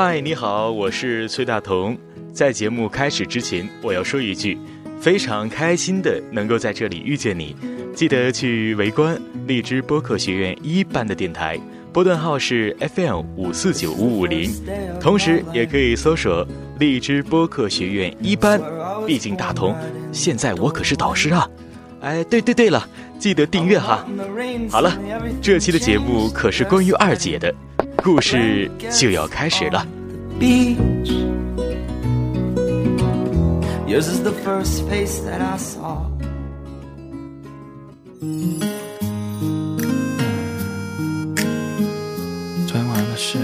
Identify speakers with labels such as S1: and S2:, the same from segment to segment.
S1: 嗨，你好，我是崔大同。在节目开始之前，我要说一句，非常开心的能够在这里遇见你。记得去围观荔枝播客学院一班的电台，波段号是 FM 五四九五五零，同时也可以搜索荔枝播客学院一班。毕竟大同，现在我可是导师啊！哎，对对对了，记得订阅哈。好了，这期的节目可是关于二姐的。故事就要开始了。
S2: 昨天晚上的事，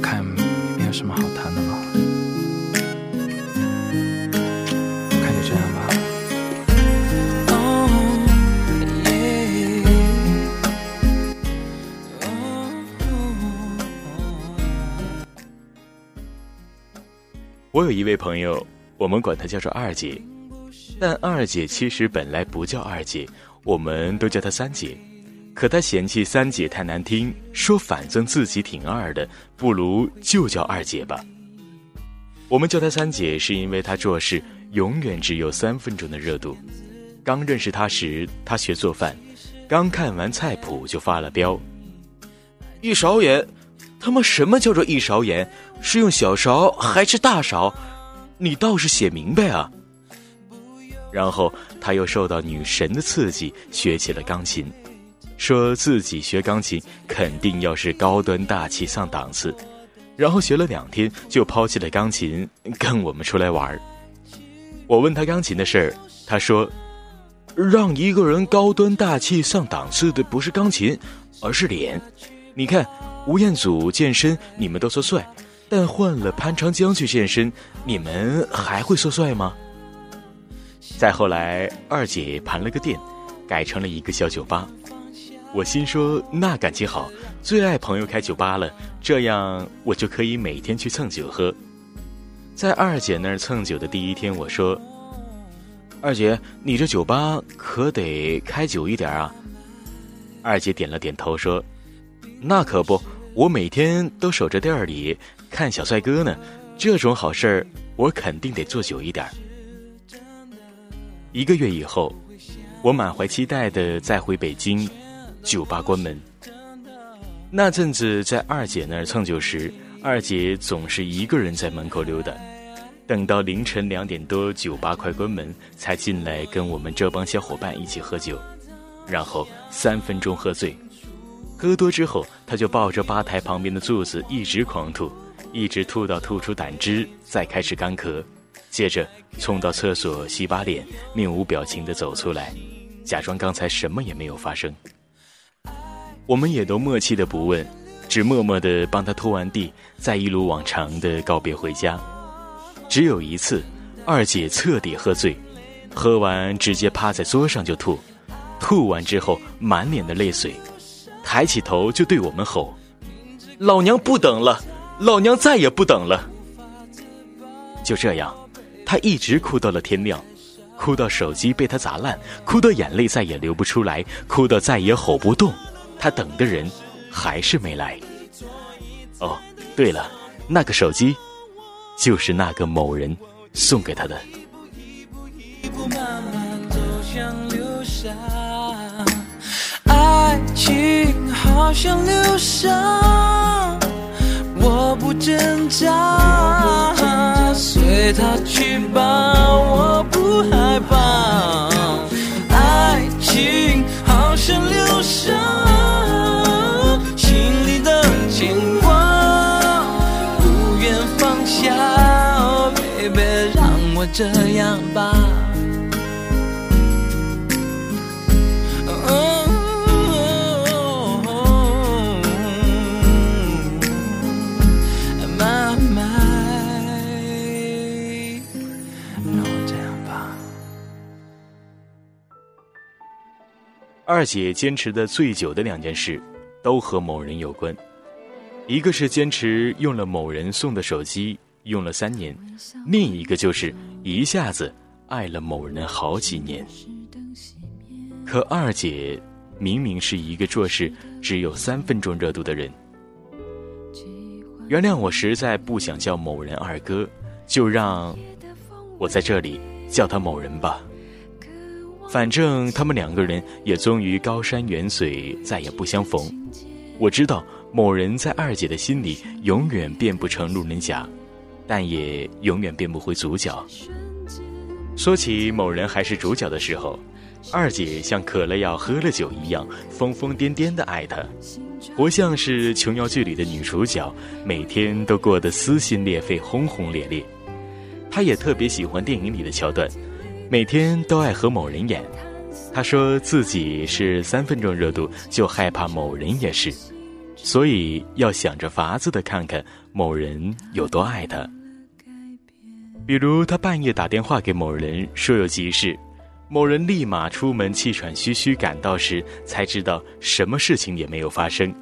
S2: 看没有什么好
S1: 我有一位朋友，我们管她叫做二姐，但二姐其实本来不叫二姐，我们都叫她三姐。可她嫌弃三姐太难听，说反正自己挺二的，不如就叫二姐吧。我们叫她三姐，是因为她做事永远只有三分钟的热度。刚认识她时，她学做饭，刚看完菜谱就发了飙：一勺盐。他妈什么叫做一勺盐？是用小勺还是大勺？你倒是写明白啊！然后他又受到女神的刺激，学起了钢琴，说自己学钢琴肯定要是高端大气上档次。然后学了两天就抛弃了钢琴，跟我们出来玩我问他钢琴的事儿，他说：“让一个人高端大气上档次的不是钢琴，而是脸。你看。”吴彦祖健身，你们都说帅，但换了潘长江去健身，你们还会说帅吗？再后来，二姐盘了个店，改成了一个小酒吧。我心说，那感情好，最爱朋友开酒吧了，这样我就可以每天去蹭酒喝。在二姐那儿蹭酒的第一天，我说：“二姐，你这酒吧可得开久一点啊。”二姐点了点头说：“那可不。”我每天都守着店里看小帅哥呢，这种好事儿我肯定得做久一点。一个月以后，我满怀期待的再回北京，酒吧关门。那阵子在二姐那儿蹭酒时，二姐总是一个人在门口溜达，等到凌晨两点多，酒吧快关门，才进来跟我们这帮小伙伴一起喝酒，然后三分钟喝醉。喝多之后，他就抱着吧台旁边的柱子一直狂吐，一直吐到吐出胆汁，再开始干咳，接着冲到厕所洗把脸，面无表情地走出来，假装刚才什么也没有发生。我们也都默契的不问，只默默地帮他拖完地，再一如往常的告别回家。只有一次，二姐彻底喝醉，喝完直接趴在桌上就吐，吐完之后满脸的泪水。抬起头就对我们吼：“老娘不等了，老娘再也不等了。”就这样，他一直哭到了天亮，哭到手机被他砸烂，哭到眼泪再也流不出来，哭到再也吼不动。他等的人还是没来。哦，对了，那个手机就是那个某人送给他的。
S3: 爱情好像流沙，不挣扎，随它去吧，我不害怕。爱情好像流沙，心里的牵挂不愿放下，baby，让我这样吧。
S1: 二姐坚持的最久的两件事，都和某人有关。一个是坚持用了某人送的手机用了三年，另一个就是一下子爱了某人好几年。可二姐明明是一个做事只有三分钟热度的人。原谅我实在不想叫某人二哥，就让我在这里叫他某人吧。反正他们两个人也终于高山远水，再也不相逢。我知道某人在二姐的心里永远变不成路人甲，但也永远变不回主角。说起某人还是主角的时候，二姐像渴了要喝了酒一样疯疯癫癫的爱他，活像是琼瑶剧里的女主角，每天都过得撕心裂肺、轰轰烈烈。她也特别喜欢电影里的桥段。每天都爱和某人演，他说自己是三分钟热度就害怕某人也是，所以要想着法子的看看某人有多爱他。比如他半夜打电话给某人说有急事，某人立马出门气喘吁吁赶到时，才知道什么事情也没有发生。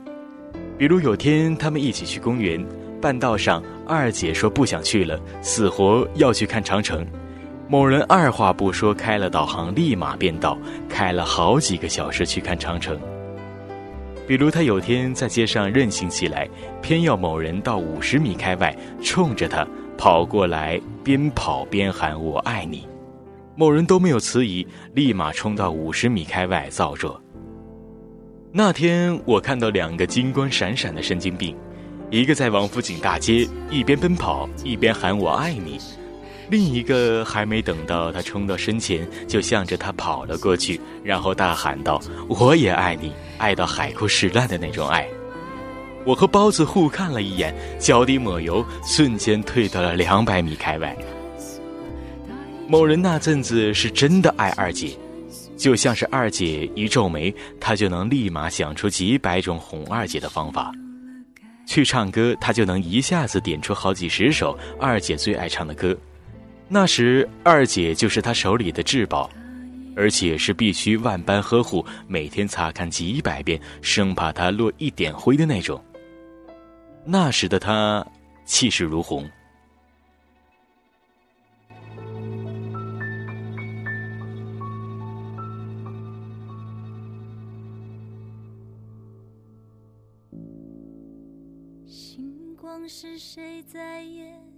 S1: 比如有天他们一起去公园，半道上二姐说不想去了，死活要去看长城。某人二话不说开了导航，立马变道，开了好几个小时去看长城。比如他有天在街上任性起来，偏要某人到五十米开外，冲着他跑过来，边跑边喊“我爱你”，某人都没有迟疑，立马冲到五十米开外造作。那天我看到两个金光闪闪的神经病，一个在王府井大街一边奔跑一边喊“我爱你”。另一个还没等到他冲到身前，就向着他跑了过去，然后大喊道：“我也爱你，爱到海枯石烂的那种爱。”我和包子互看了一眼，脚底抹油，瞬间退到了两百米开外。某人那阵子是真的爱二姐，就像是二姐一皱眉，他就能立马想出几百种哄二姐的方法。去唱歌，他就能一下子点出好几十首二姐最爱唱的歌。那时，二姐就是他手里的至宝，而且是必须万般呵护，每天擦看几百遍，生怕他落一点灰的那种。那时的他，气势如虹。星光是谁在演？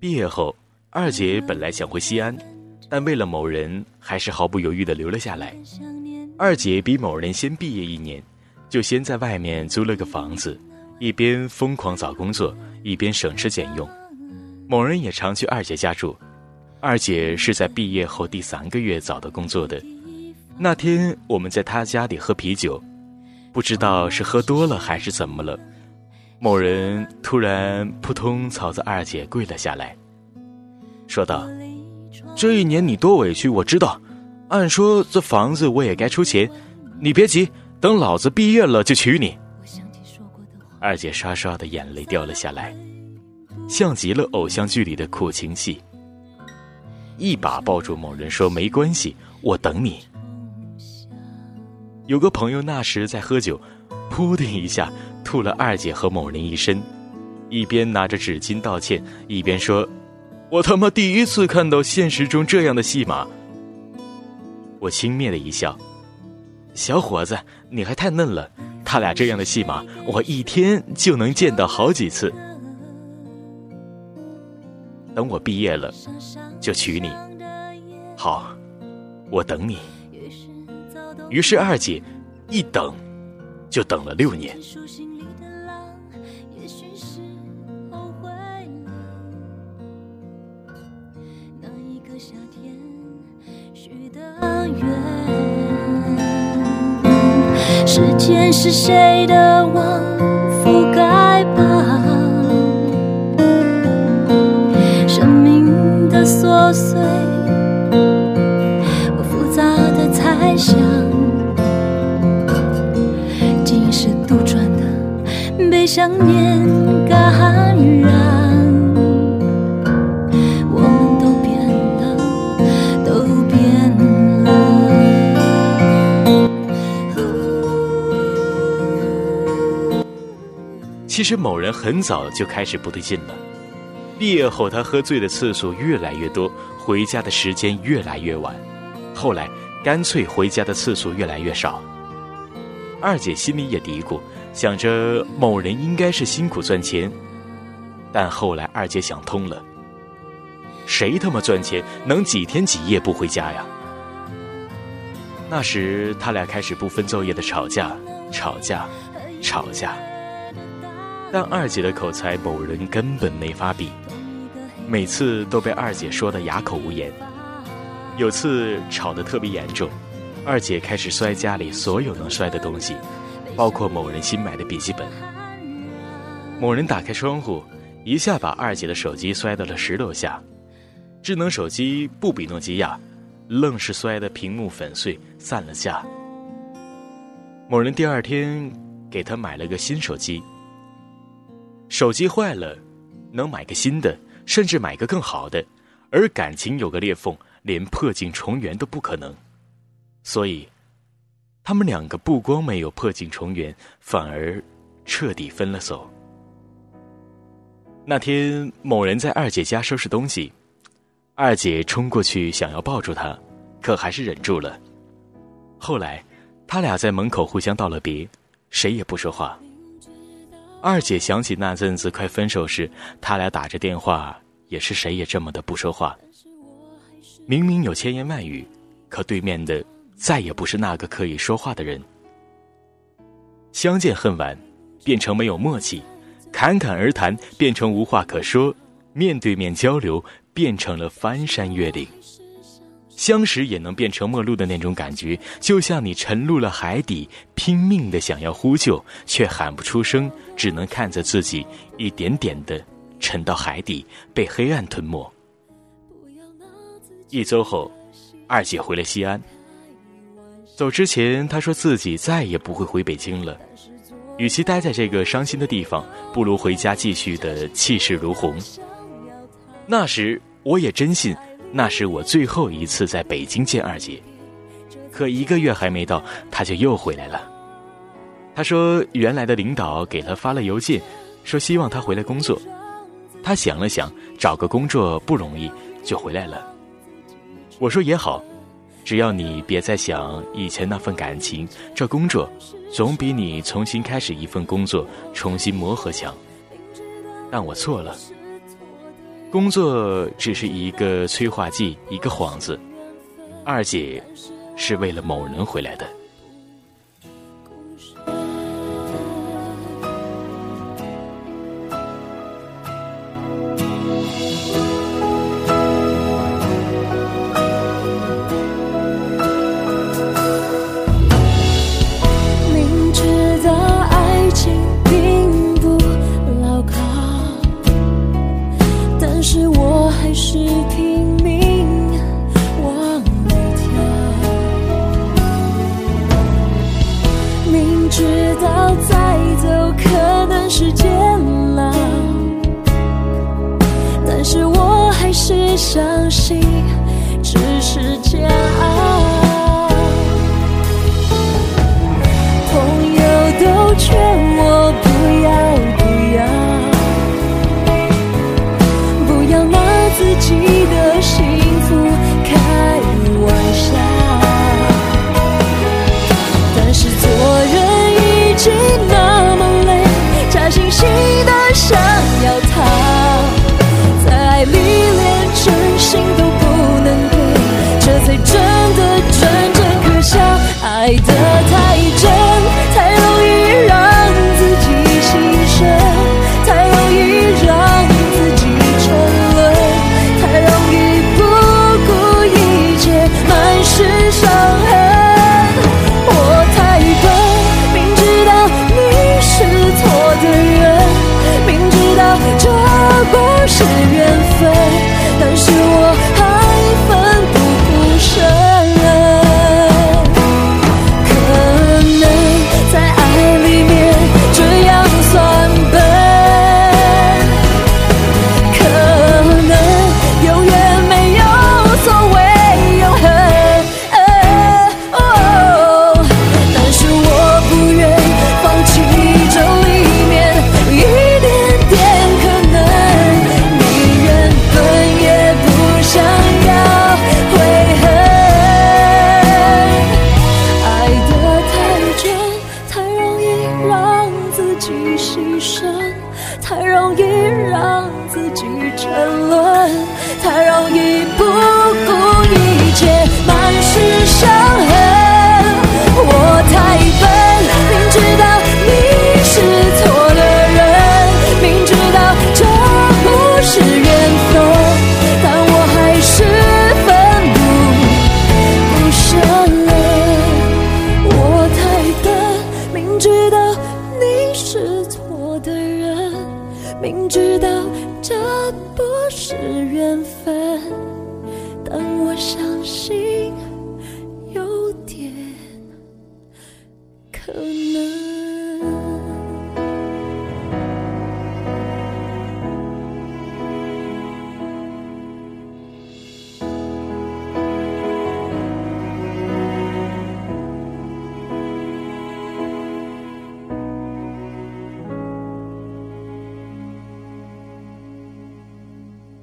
S1: 毕业后，二姐本来想回西安，但为了某人，还是毫不犹豫的留了下来。二姐比某人先毕业一年，就先在外面租了个房子，一边疯狂找工作，一边省吃俭用。某人也常去二姐家住。二姐是在毕业后第三个月找到工作的。那天我们在他家里喝啤酒。不知道是喝多了还是怎么了，某人突然扑通朝着二姐跪了下来，说道：“这一年你多委屈，我知道。按说这房子我也该出钱，你别急，等老子毕业了就娶你。”二姐刷刷的眼泪掉了下来，像极了偶像剧里的苦情戏。一把抱住某人说：“没关系，我等你。”有个朋友那时在喝酒，噗的一下吐了二姐和某人一身，一边拿着纸巾道歉，一边说：“我他妈第一次看到现实中这样的戏码。”我轻蔑的一笑：“小伙子，你还太嫩了，他俩这样的戏码，我一天就能见到好几次。等我毕业了，就娶你。好，我等你。”于是二姐一等就等了六年。时间是谁的网覆盖吧？生命的琐碎，我复杂的猜想。竟是杜撰的，被想念感染，实某人很早就开始不对劲了。毕业后，他喝醉的次数越来越多，回家的时间越来越晚。后来。干脆回家的次数越来越少。二姐心里也嘀咕，想着某人应该是辛苦赚钱，但后来二姐想通了，谁他妈赚钱能几天几夜不回家呀？那时他俩开始不分昼夜的吵架，吵架，吵架。但二姐的口才，某人根本没法比，每次都被二姐说的哑口无言。有次吵得特别严重，二姐开始摔家里所有能摔的东西，包括某人新买的笔记本。某人打开窗户，一下把二姐的手机摔到了十楼下，智能手机不比诺基亚。愣是摔得屏幕粉碎，散了架。某人第二天给他买了个新手机。手机坏了，能买个新的，甚至买个更好的；而感情有个裂缝，连破镜重圆都不可能。所以，他们两个不光没有破镜重圆，反而彻底分了手。那天，某人在二姐家收拾东西。二姐冲过去想要抱住他，可还是忍住了。后来，他俩在门口互相道了别，谁也不说话。二姐想起那阵子快分手时，他俩打着电话，也是谁也这么的不说话。明明有千言万语，可对面的再也不是那个可以说话的人。相见恨晚，变成没有默契；侃侃而谈，变成无话可说；面对面交流。变成了翻山越岭，相识也能变成陌路的那种感觉，就像你沉入了海底，拼命的想要呼救，却喊不出声，只能看着自己一点点的沉到海底，被黑暗吞没。一周后，二姐回了西安。走之前，她说自己再也不会回北京了，与其待在这个伤心的地方，不如回家继续的气势如虹。那时。我也真信，那是我最后一次在北京见二姐。可一个月还没到，她就又回来了。她说，原来的领导给她发了邮件，说希望她回来工作。她想了想，找个工作不容易，就回来了。我说也好，只要你别再想以前那份感情，这工作总比你重新开始一份工作、重新磨合强。但我错了。工作只是一个催化剂，一个幌子。二姐是为了某人回来的。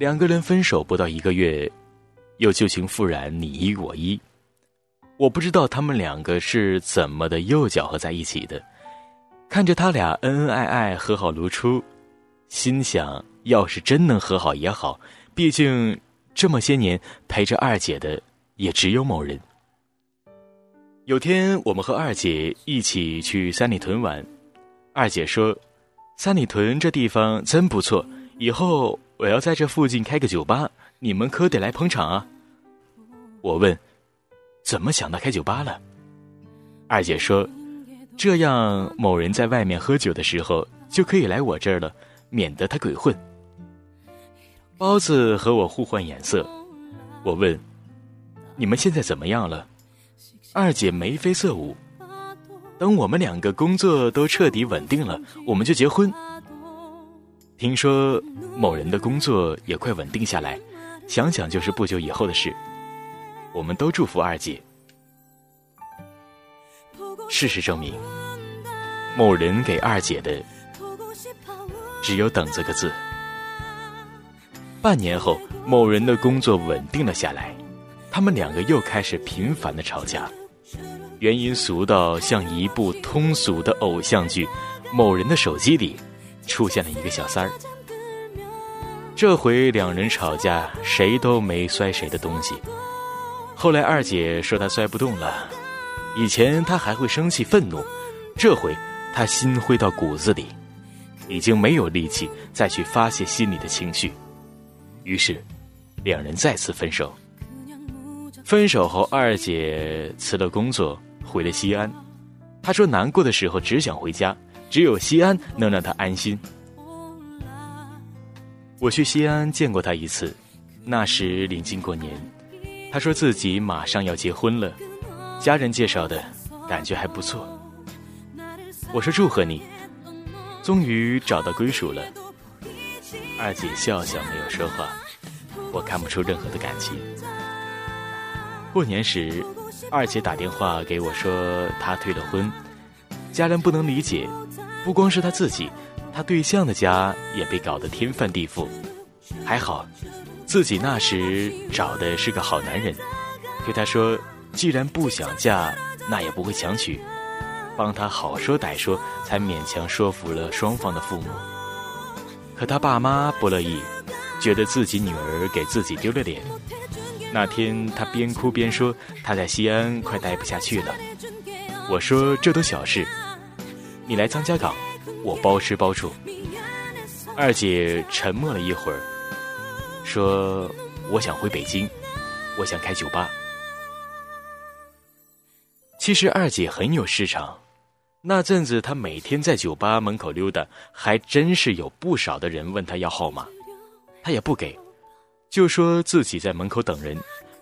S1: 两个人分手不到一个月，又旧情复燃，你一我一。我不知道他们两个是怎么的又搅和在一起的。看着他俩恩恩爱爱、和好如初，心想：要是真能和好也好，毕竟这么些年陪着二姐的也只有某人。有天，我们和二姐一起去三里屯玩，二姐说：“三里屯这地方真不错，以后我要在这附近开个酒吧，你们可得来捧场啊。”我问：“怎么想到开酒吧了？”二姐说：“这样某人在外面喝酒的时候就可以来我这儿了，免得他鬼混。”包子和我互换眼色，我问：“你们现在怎么样了？”二姐眉飞色舞。等我们两个工作都彻底稳定了，我们就结婚。听说某人的工作也快稳定下来，想想就是不久以后的事。我们都祝福二姐。事实证明，某人给二姐的只有“等”这个字。半年后，某人的工作稳定了下来，他们两个又开始频繁的吵架。原因俗到像一部通俗的偶像剧，某人的手机里出现了一个小三儿。这回两人吵架，谁都没摔谁的东西。后来二姐说她摔不动了，以前她还会生气愤怒，这回她心灰到骨子里，已经没有力气再去发泄心里的情绪。于是，两人再次分手。分手后，二姐辞了工作。回了西安，她说难过的时候只想回家，只有西安能让他安心。我去西安见过他一次，那时临近过年，他说自己马上要结婚了，家人介绍的，感觉还不错。我说祝贺你，终于找到归属了。二姐笑笑没有说话，我看不出任何的感情。过年时。二姐打电话给我说，她退了婚，家人不能理解，不光是他自己，他对象的家也被搞得天翻地覆。还好，自己那时找的是个好男人，对她说，既然不想嫁，那也不会强娶，帮她好说歹说，才勉强说服了双方的父母。可他爸妈不乐意，觉得自己女儿给自己丢了脸。那天，他边哭边说：“他在西安快待不下去了。”我说：“这都小事，你来张家港，我包吃包住。”二姐沉默了一会儿，说：“我想回北京，我想开酒吧。”其实二姐很有市场，那阵子她每天在酒吧门口溜达，还真是有不少的人问她要号码，她也不给。就说自己在门口等人，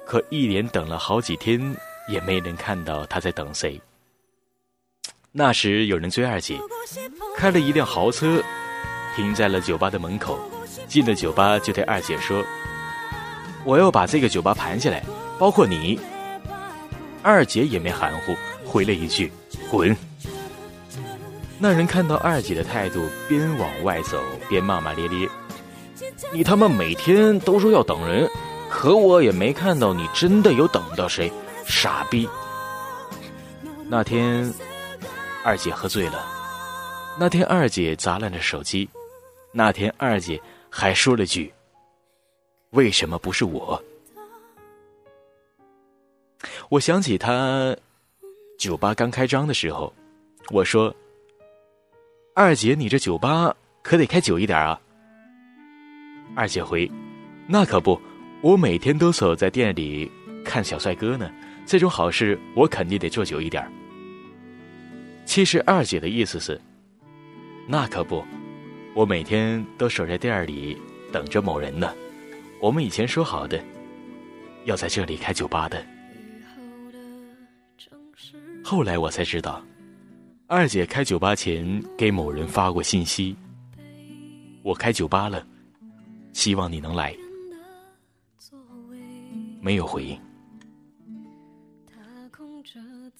S1: 可一连等了好几天，也没人看到她在等谁。那时有人追二姐，开了一辆豪车，停在了酒吧的门口。进了酒吧就对二姐说：“我要把这个酒吧盘下来，包括你。”二姐也没含糊，回了一句：“滚。”那人看到二姐的态度，边往外走边骂骂咧咧。你他妈每天都说要等人，可我也没看到你真的有等到谁，傻逼！那天，二姐喝醉了。那天二姐砸烂了手机，那天二姐还说了句：“为什么不是我？”我想起她酒吧刚开张的时候，我说：“二姐，你这酒吧可得开久一点啊。”二姐回：“那可不，我每天都守在店里看小帅哥呢。这种好事，我肯定得做久一点。”其实二姐的意思是：“那可不，我每天都守在店里等着某人呢。我们以前说好的，要在这里开酒吧的。”后来我才知道，二姐开酒吧前给某人发过信息：“我开酒吧了，希望你能来。”没有回应。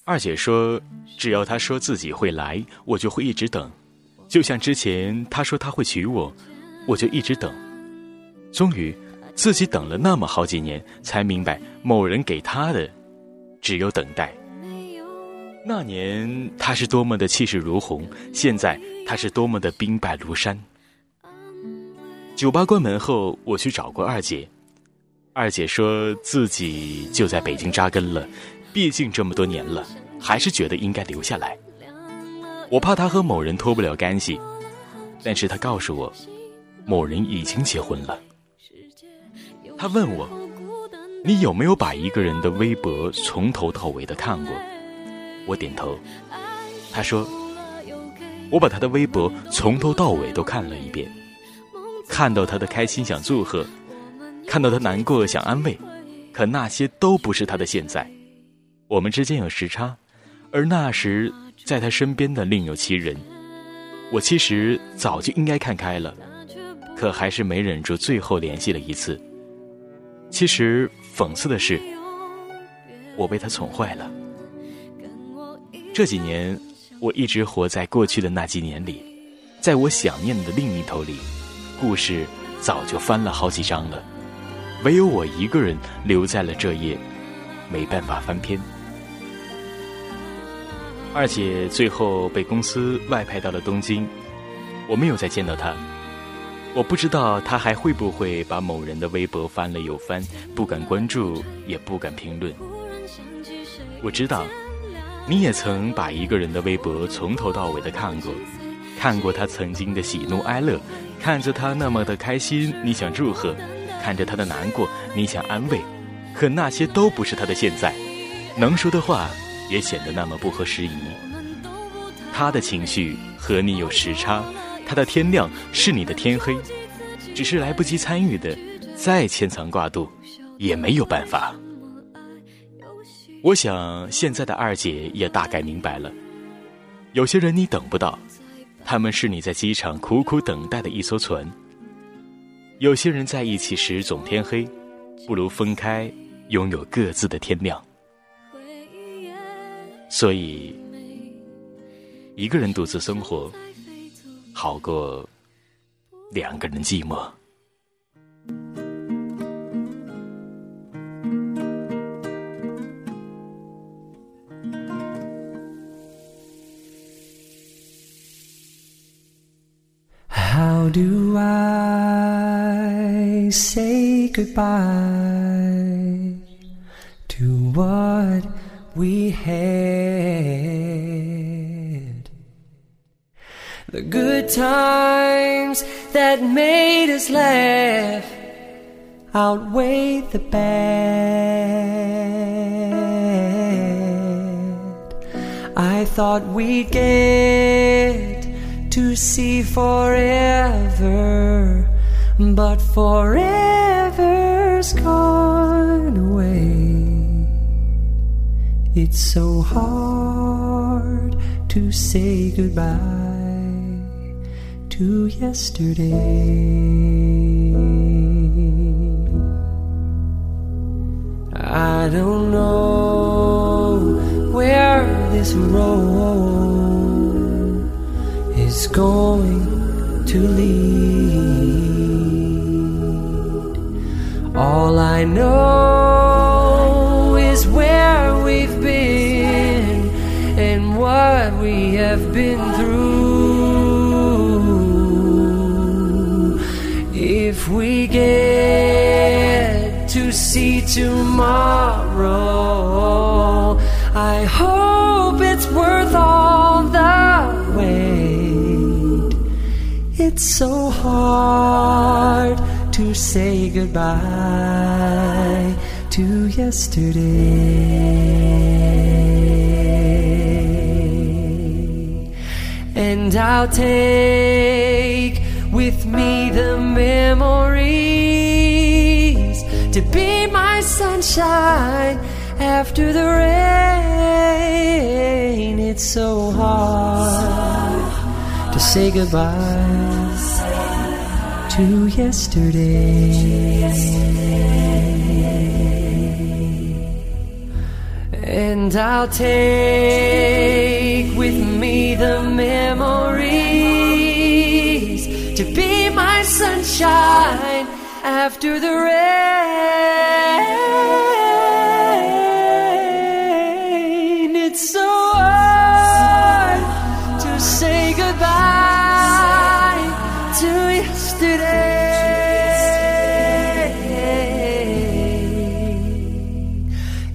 S1: 二姐说：“只要他说自己会来，我就会一直等。就像之前他说他会娶我，我就一直等。终于，自己等了那么好几年，才明白某人给他的只有等待。”那年他是多么的气势如虹，现在他是多么的兵败如山。酒吧关门后，我去找过二姐，二姐说自己就在北京扎根了，毕竟这么多年了，还是觉得应该留下来。我怕他和某人脱不了干系，但是他告诉我，某人已经结婚了。他问我，你有没有把一个人的微博从头到尾的看过？我点头，他说：“我把他的微博从头到尾都看了一遍，看到他的开心想祝贺，看到他难过想安慰，可那些都不是他的现在。我们之间有时差，而那时在他身边的另有其人。我其实早就应该看开了，可还是没忍住，最后联系了一次。其实讽刺的是，我被他宠坏了。”这几年，我一直活在过去的那几年里，在我想念的另一头里，故事早就翻了好几章了，唯有我一个人留在了这页，没办法翻篇。二姐最后被公司外派到了东京，我没有再见到她，我不知道她还会不会把某人的微博翻了又翻，不敢关注，也不敢评论。我知道。你也曾把一个人的微博从头到尾的看过，看过他曾经的喜怒哀乐，看着他那么的开心，你想祝贺；看着他的难过，你想安慰。可那些都不是他的现在，能说的话也显得那么不合时宜。他的情绪和你有时差，他的天亮是你的天黑，只是来不及参与的，再牵肠挂肚，也没有办法。我想，现在的二姐也大概明白了，有些人你等不到，他们是你在机场苦苦等待的一艘船；有些人在一起时总天黑，不如分开，拥有各自的天亮。所以，一个人独自生活，好过两个人寂寞。
S3: How do I say goodbye times that made us laugh outweigh the bad. I thought we'd get to see forever, but forever's gone away. It's so hard to say goodbye to yesterday. I don't know where this road is going to lead. All I know is where we've been and what we have been through. If we get to see tomorrow, I hope it's worth all the wait. It's so hard to say goodbye to yesterday. And I'll take with me the memories to be my sunshine after the rain. It's so hard to say goodbye to yesterday. And I'll take with me the memories sunshine after the rain. It's so hard to say goodbye to yesterday.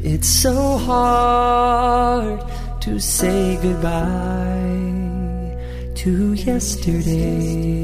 S3: It's so hard to say goodbye to yesterday.